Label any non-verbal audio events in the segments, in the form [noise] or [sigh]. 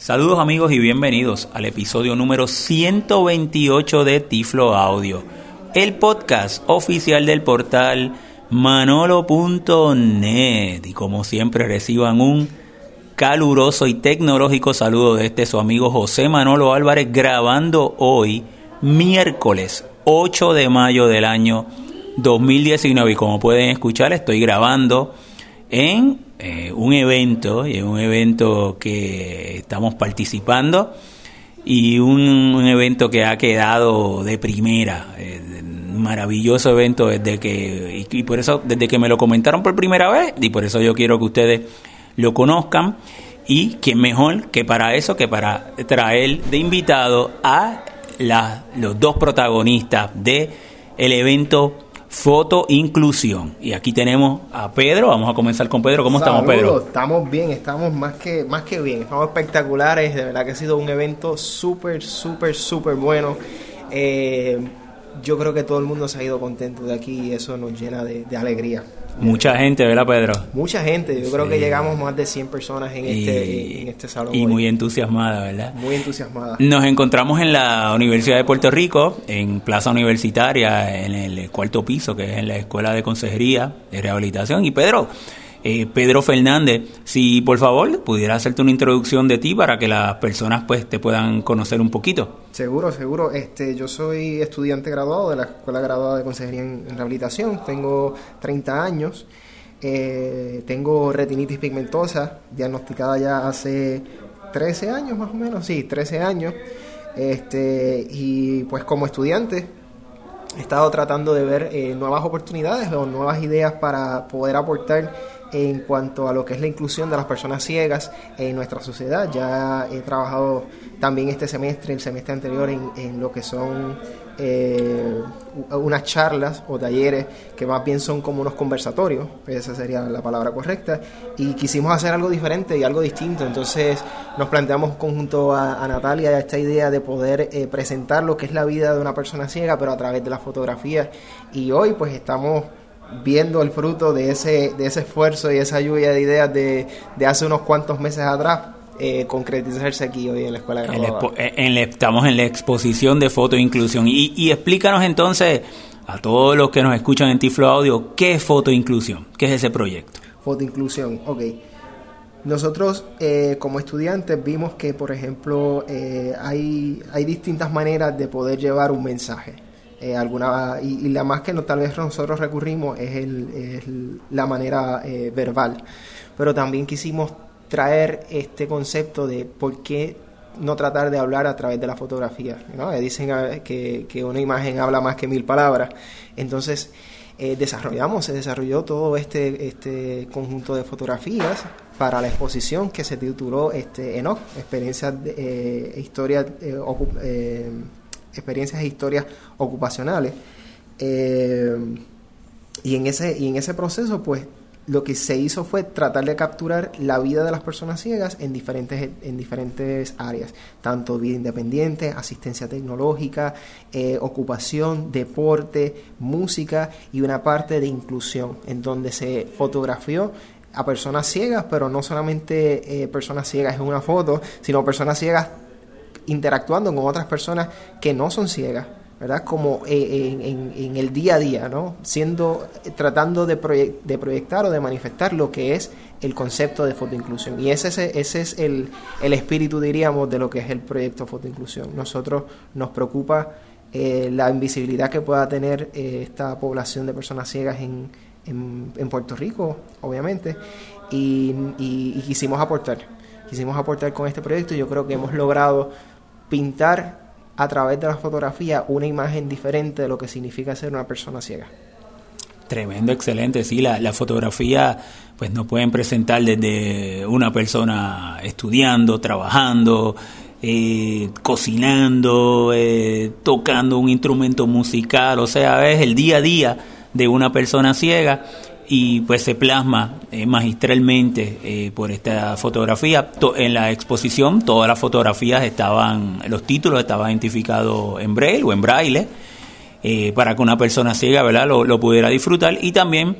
Saludos amigos y bienvenidos al episodio número 128 de Tiflo Audio, el podcast oficial del portal manolo.net y como siempre reciban un caluroso y tecnológico saludo de este su amigo José Manolo Álvarez grabando hoy miércoles 8 de mayo del año 2019 y como pueden escuchar estoy grabando en eh, un evento y un evento que estamos participando y un, evento que ha quedado de primera eh, maravilloso evento desde que y, por eso desde que me lo comentaron por primera vez y por eso yo quiero que ustedes lo conozcan y que mejor que para eso que para traer de invitado a los dos protagonistas de el evento Foto Inclusión. Y aquí tenemos a Pedro, vamos a comenzar con Pedro. ¿Cómo estamos, Pedro? Estamos bien, estamos más que, más que bien, estamos espectaculares, de verdad que ha sido un evento súper, súper, súper bueno. Eh, yo creo que todo el mundo se ha ido contento de aquí y eso nos llena de, alegría. Mucha gente, ¿verdad, Pedro? Mucha gente. Yo creo que llegamos más de 100 personas en, este, en este salón. Y muy entusiasmada, ¿verdad? Muy entusiasmada. Nos encontramos en la Universidad de Puerto Rico, en Plaza Universitaria, en el cuarto piso, que es en la Escuela de Consejería de Rehabilitación. Y Pedro, eh, Pedro Fernández, si por favor pudiera hacerte una introducción de ti para que las personas pues te puedan conocer un poquito. Seguro, seguro. Este, yo soy estudiante graduado de la Escuela Graduada de Consejería en, Rehabilitación, tengo 30 años, eh, tengo retinitis pigmentosa, diagnosticada ya hace 13 años más o menos, sí, 13 años. Este, y pues como estudiante he estado tratando de ver eh, nuevas oportunidades o nuevas ideas para poder aportar en cuanto a lo que es la inclusión de las personas ciegas en nuestra sociedad. Ya he trabajado también este semestre, el semestre anterior, en, lo que son eh, unas charlas o talleres que más bien son como unos conversatorios, esa sería la palabra correcta, y quisimos hacer algo diferente y algo distinto. Entonces nos planteamos conjunto a, Natalia esta idea de poder eh, presentar lo que es la vida de una persona ciega, pero a través de la fotografía. Y hoy pues estamos viendo el fruto de ese, de ese esfuerzo y esa lluvia de ideas de, de hace unos cuantos meses atrás. Eh, concretizarse aquí hoy en la escuela graduada. En estamos en la exposición de foto e inclusión. Y, y, explícanos entonces a todos los que nos escuchan en Tiflo Audio, ¿qué es foto inclusión? ¿Qué es ese proyecto? Foto inclusión, ok. Nosotros eh, como estudiantes vimos que, por ejemplo, eh, hay, hay distintas maneras de poder llevar un mensaje. Eh, alguna y, la más que no, tal vez nosotros recurrimos es, el, la manera eh, verbal pero también quisimos traer este concepto de por qué no tratar de hablar a través de la fotografía ¿no? Eh, dicen que, que, una imagen habla más que mil palabras entonces desarrollamos se desarrolló todo este este conjunto de fotografías para la exposición que se tituló este Enoch experiencias de, historia experiencias e historias ocupacionales. Eh, y, en ese, y en ese proceso, pues, lo que se hizo fue tratar de capturar la vida de las personas ciegas en diferentes, en diferentes áreas, tanto vida independiente, asistencia tecnológica, eh, ocupación, deporte, música y una parte de inclusión, en donde se fotografió a personas ciegas, pero no solamente eh, personas ciegas en una foto, sino personas ciegas interactuando con otras personas que no son ciegas, ¿verdad? Como eh, en, el día a día, ¿no? Siendo, tratando de, de, proyectar o de manifestar lo que es el concepto de fotoinclusión. Y ese, ese es el, el espíritu, diríamos, de lo que es el proyecto fotoinclusión. Nosotros nos preocupa eh, la invisibilidad que pueda tener eh, esta población de personas ciegas en, en, Puerto Rico, obviamente, y, y quisimos aportar. Quisimos aportar con este proyecto y yo creo que hemos logrado pintar a través de la fotografía una imagen diferente de lo que significa ser una persona ciega. Tremendo, excelente. Sí, la, fotografía, pues nos pueden presentar desde una persona estudiando, trabajando, eh, cocinando, eh, tocando un instrumento musical, o sea, es el día a día de una persona ciega y pues se plasma eh, magistralmente eh, por esta fotografía. en la exposición todas las fotografías estaban, los títulos estaban identificados en braille o en braille. Eh, para que una persona ciega ¿verdad? Lo, pudiera disfrutar y también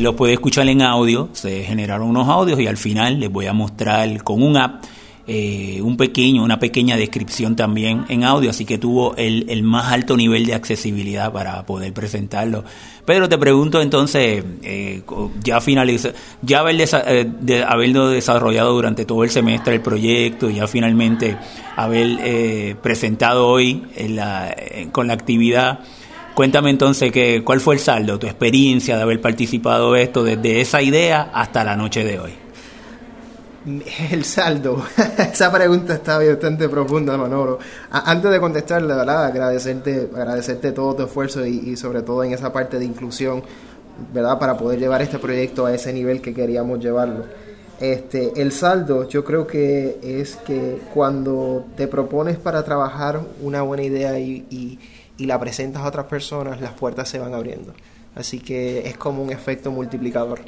lo puede escuchar en audio. Se generaron unos audios y al final les voy a mostrar con un app eh, un pequeño, una pequeña descripción también en audio, así que tuvo el, el más alto nivel de accesibilidad para poder presentarlo. Pedro, te pregunto entonces, eh, ya finaliza, ya haber eh, de, haberlo desarrollado durante todo el semestre el proyecto, ya finalmente haber presentado hoy en la, con la actividad, Cuéntame entonces que, cuál fue el saldo, tu experiencia de haber participado de esto desde esa idea hasta la noche de hoy. [laughs] El saldo, [laughs] esa pregunta está bastante profunda, Manolo. Antes de contestarle, ¿verdad? agradecerte, agradecerte todo tu esfuerzo y, sobre todo en esa parte de inclusión, ¿verdad? Para poder llevar este proyecto a ese nivel que queríamos llevarlo. Este, el saldo, yo creo que es que cuando te propones para trabajar una buena idea y y la presentas a otras personas, las puertas se van abriendo. Así que es como un efecto multiplicador.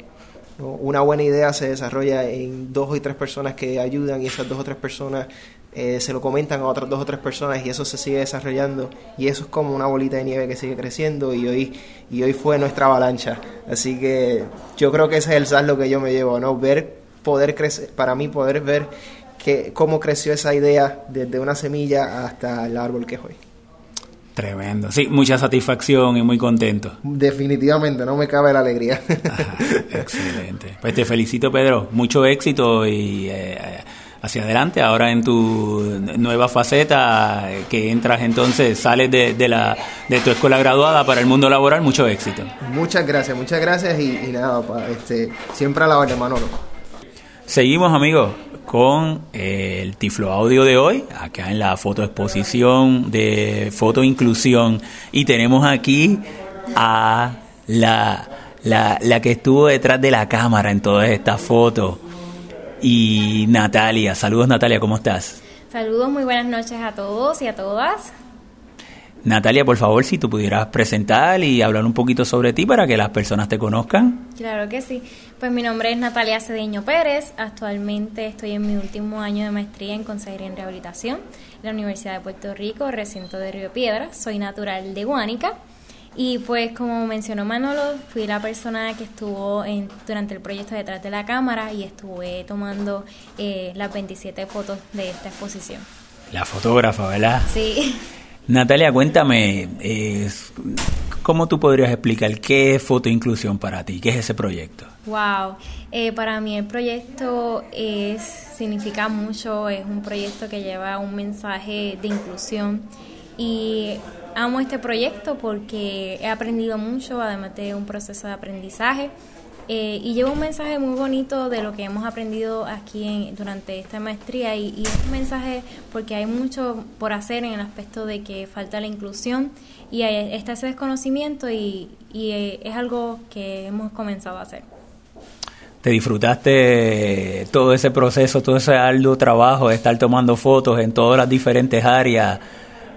Una buena idea se desarrolla en dos o tres personas que ayudan y esas dos o tres personas eh, se lo comentan a otras dos o tres personas y eso se sigue desarrollando. Y eso es como una bolita de nieve que sigue creciendo y hoy y hoy fue nuestra avalancha. Así que yo creo que ese es el saldo que yo me llevo no ver poder crecer para mí poder ver que cómo creció esa idea desde una semilla hasta el árbol que es hoy Tremendo. Sí, mucha satisfacción y muy contento. Definitivamente, no me cabe la alegría. excelente. Pues te felicito, Pedro. Mucho éxito y eh, hacia adelante. Ahora en tu nueva faceta, eh, que entras entonces, sales de, la, de tu escuela graduada para el mundo laboral, mucho éxito. Muchas gracias, muchas gracias y, nada, este, siempre a la orden, Manolo. Seguimos, amigos con el Tiflo Audio de hoy, acá en la foto exposición de foto inclusión. Y tenemos aquí a la, la, la que estuvo detrás de la cámara en todas estas fotos. Y Natalia, saludos Natalia, ¿cómo estás? Saludos, muy buenas noches a todos y a todas. Natalia, por favor, si tú pudieras presentar y hablar un poquito sobre ti para que las personas te conozcan. Claro que sí. Pues mi nombre es Natalia Cedeño Pérez. Actualmente estoy en mi último año de maestría en Consejería en Rehabilitación en la Universidad de Puerto Rico, recinto de Río Piedra. Soy natural de Guánica. Y pues como mencionó Manolo, fui la persona que estuvo en, durante el proyecto detrás de la cámara y estuve tomando eh, las 27 fotos de esta exposición. La fotógrafa, ¿verdad? Sí. Natalia, cuéntame, ¿cómo tú podrías explicar qué es fotoinclusión para ti? ¿Qué es ese proyecto? Wow, eh, para mí el proyecto es significa mucho, es un proyecto que lleva un mensaje de inclusión y amo este proyecto porque he aprendido mucho, además de un proceso de aprendizaje. Eh, y lleva un mensaje muy bonito de lo que hemos aprendido aquí durante esta maestría y, es un mensaje porque hay mucho por hacer en el aspecto de que falta la inclusión y está ese desconocimiento y, eh, es algo que hemos comenzado a hacer. ¿Te disfrutaste todo ese proceso, todo ese arduo trabajo de estar tomando fotos en todas las diferentes áreas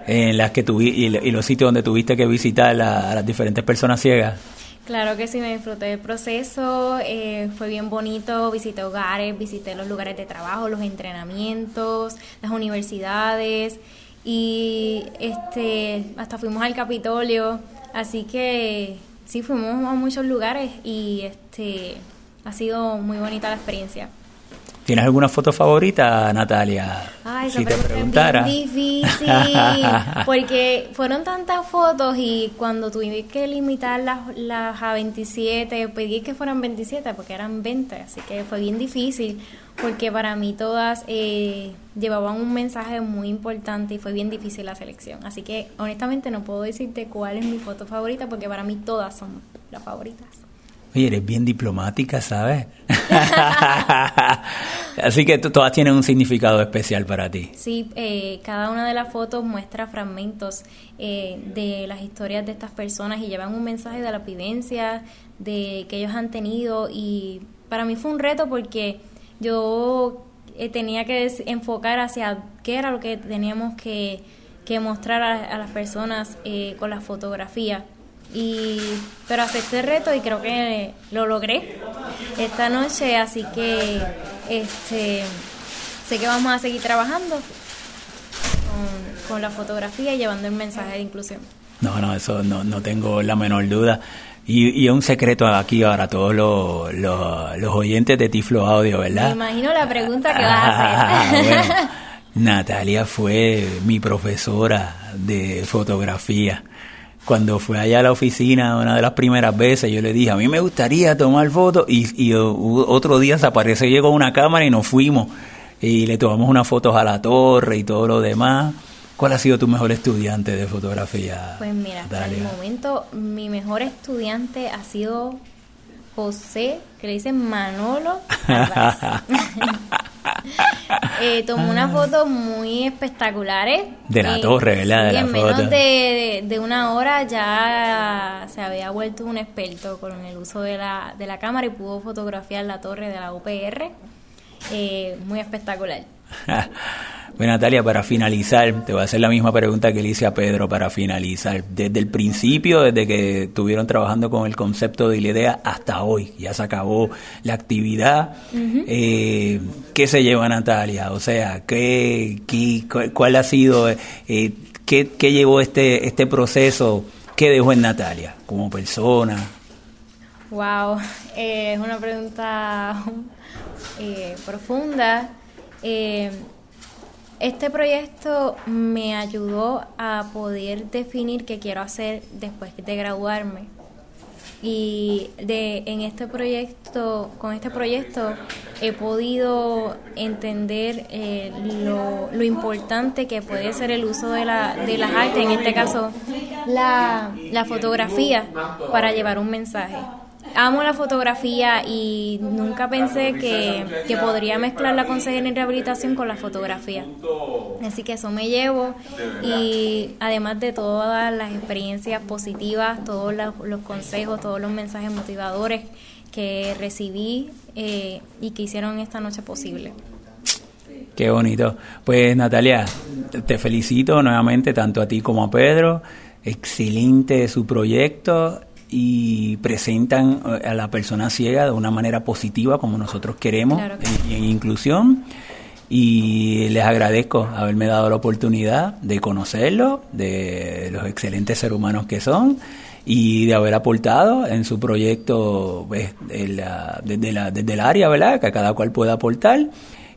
en las que tuviste y, los sitios donde tuviste que visitar a las diferentes personas ciegas? Claro que sí, me disfruté del proceso, eh, fue bien bonito, visité hogares, visité los lugares de trabajo, los entrenamientos, las universidades y este hasta fuimos al Capitolio, así que sí fuimos a muchos lugares y este ha sido muy bonita la experiencia. ¿Tienes alguna foto favorita, Natalia? Ay, si te preguntara. Es difícil, [laughs] porque fueron tantas fotos y cuando tuve que limitar las, las a 27, pedí que fueran 27 porque eran 20, así que fue bien difícil porque para mí todas eh, llevaban un mensaje muy importante y fue bien difícil la selección. Así que honestamente no puedo decirte cuál es mi foto favorita porque para mí todas son las favoritas. Oye, eres bien diplomática, ¿sabes? [laughs] Así que todas tienen un significado especial para ti. Sí, eh, cada una de las fotos muestra fragmentos eh, de las historias de estas personas y llevan un mensaje de la vivencia de que ellos han tenido y para mí fue un reto porque yo eh, tenía que enfocar hacia qué era lo que teníamos que, mostrar a, las personas con la fotografía y pero acepté el reto y creo que lo logré esta noche así que este sé que vamos a seguir trabajando con, con la fotografía y llevando el mensaje de inclusión No, no, eso no, no tengo la menor duda. Y, y un secreto aquí ahora todos los, los, oyentes de Tiflo Audio, ¿verdad? Me imagino la pregunta que vas a hacer. Ah, [laughs] Natalia fue mi profesora de fotografía. Cuando fue allá a la oficina una de las primeras veces, yo le dije, a mí me gustaría tomar fotos y, y otro día se apareció, llegó una cámara y nos fuimos y le tomamos unas fotos a la torre y todo lo demás. ¿Cuál ha sido tu mejor estudiante de fotografía? Pues mira, hasta el momento mi mejor estudiante ha sido José, que le dicen Manolo. [laughs] eh, tomó unas fotos muy espectaculares. De la torre, ¿verdad? Y en menos de, una hora ya se había vuelto un experto con el uso de la, de la cámara y pudo fotografiar la torre de la UPR. Eh, muy espectacular. [laughs] Bueno, Natalia, para finalizar, te voy a hacer la misma pregunta que le hice a Pedro para finalizar. Desde el principio, desde que estuvieron trabajando con el concepto de la idea hasta hoy, ya se acabó la actividad. eh, ¿Qué se lleva Natalia? O sea, ¿qué, qué cuál ha sido, eh, qué, qué, llevó este, este proceso? ¿Qué dejó en Natalia como persona? Wow, eh, es una pregunta eh, profunda. Eh, este proyecto me ayudó a poder definir qué quiero hacer después de graduarme. Y de, en este proyecto, con este proyecto, he podido entender eh, lo, lo, importante que puede ser el uso de, la, de las artes, en este caso la, la fotografía, para llevar un mensaje amo la fotografía y nunca pensé que, podría mezclar la consejería en rehabilitación con la fotografía. Así que eso me llevo y además de todas las experiencias positivas, todos los, consejos, todos los mensajes motivadores que recibí eh, y que hicieron esta noche posible. Qué bonito. Pues Natalia, te felicito nuevamente tanto a ti como a Pedro. Excelente su proyecto y presentan eh, a la persona ciega de una manera positiva como nosotros queremos en, inclusión y les agradezco haberme dado la oportunidad de conocerlo, de los excelentes seres humanos que son y de haber aportado en su proyecto pues, desde, la, desde el área, ¿verdad? Que cada cual pueda aportar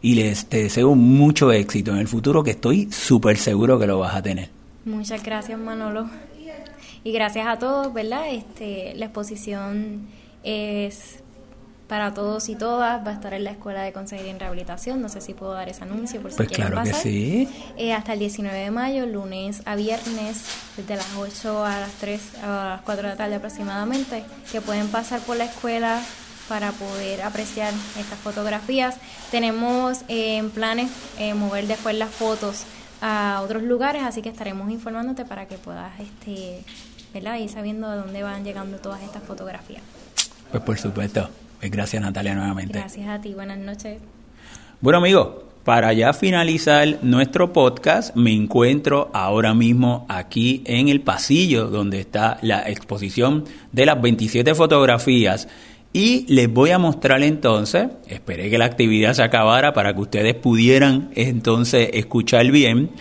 y les deseo mucho éxito en el futuro que estoy súper seguro que lo vas a tener. Muchas gracias Manolo. Y gracias a todos, ¿verdad? Este, la exposición es para todos y todas, va a estar en la Escuela de Consejería en Rehabilitación, no sé si puedo dar ese anuncio por si pues claro pasar. que sí. Eh, hasta el 19 de mayo, lunes a viernes, desde las 8 a las 3, a las 4 de la tarde aproximadamente, que pueden pasar por la escuela para poder apreciar estas fotografías. Tenemos eh, en planes eh, mover después las fotos a otros lugares, así que estaremos informándote para que puedas este, y sabiendo de dónde van llegando todas estas fotografías. Pues por supuesto. Pues gracias Natalia nuevamente. Gracias a ti, buenas noches. Bueno amigos, para ya finalizar nuestro podcast, me encuentro ahora mismo aquí en el pasillo donde está la exposición de las 27 fotografías y les voy a mostrar entonces, esperé que la actividad se acabara para que ustedes pudieran entonces escuchar bien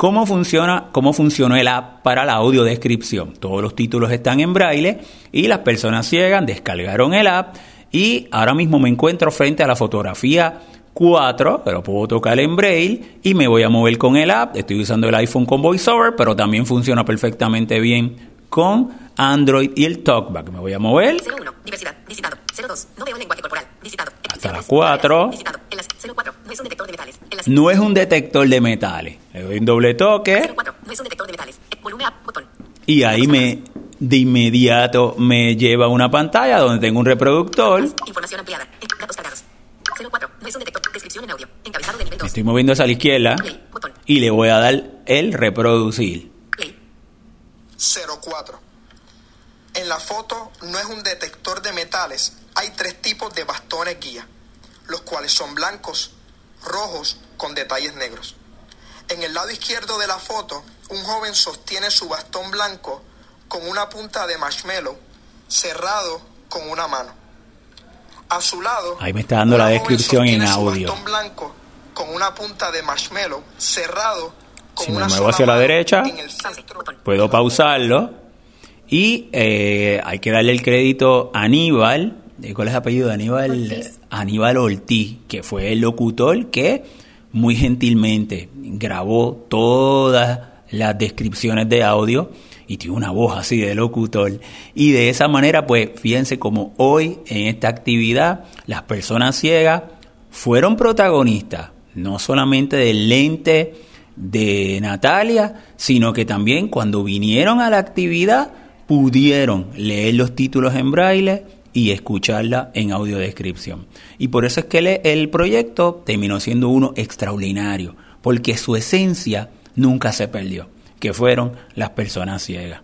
¿Cómo funciona, cómo funcionó el app para la audiodescripción? Todos los títulos están en braille y las personas ciegas descargaron el app y ahora mismo me encuentro frente a la fotografía 4, pero puedo tocar en braille y me voy a mover con el app. Estoy usando el iPhone con VoiceOver, pero también funciona perfectamente bien con Android y el TalkBack. Me voy a mover. 01, diversidad, visitado. 02, no veo lenguaje corporal, visitado. Hasta la 4. Visitado. 04, no es un detector de metales. Le doy un doble toque. 04, no es un detector de metales. Volumen up, botón. Y ahí me de inmediato me lleva a una pantalla donde tengo un reproductor. Información ampliada. Datos cargados. 04, no es un detector. Descripción en audio. Encabezado de nivel 2. Me estoy moviendo hacia la izquierda. Play, botón. Y le voy a dar el reproducir. Play. 04. En la foto no es un detector de metales. Hay tres tipos de bastones guía, los cuales son blancos, rojos con detalles negros. En el lado izquierdo de la foto, un joven sostiene su bastón blanco con una punta de marshmallow cerrado con una mano. A su lado, ahí me está dando la descripción en audio. Su bastón blanco con una punta de marshmallow cerrado con Si me una muevo hacia la derecha, puedo pausarlo y eh, hay que darle el crédito a Aníbal. ¿De ¿Cuál es el apellido de Aníbal? Ortiz. Aníbal Ortiz, que fue el locutor que muy gentilmente grabó todas las descripciones de audio y tiene una voz así de locutor. Y de esa manera, pues fíjense como hoy en esta actividad las personas ciegas fueron protagonistas, no solamente del lente de Natalia, sino que también cuando vinieron a la actividad pudieron leer los títulos en braille y escucharla en audiodescripción. Y por eso es que el proyecto terminó siendo uno extraordinario, porque su esencia nunca se perdió, que fueron las personas ciegas.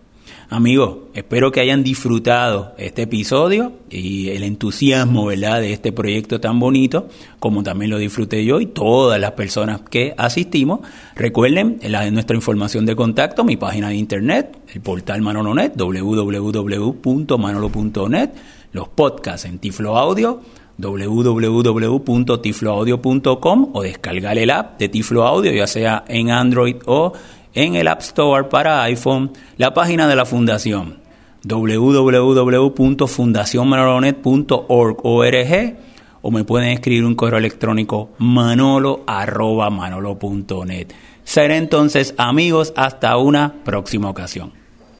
Amigos, espero que hayan disfrutado este episodio y el entusiasmo, de este proyecto tan bonito, como también lo disfruté yo y todas las personas que asistimos. Recuerden nuestra información de contacto, mi página de internet, el portal Manolonet, www.manolo.net, los podcasts en Tiflo Audio, www.tifloaudio.com o descargar el app de Tiflo Audio, ya sea en Android o en el App Store para iPhone, la página de la fundación www.fundacionmanolonet.org o me pueden escribir un correo electrónico manolo arroba manolo.net. Será entonces amigos hasta una próxima ocasión.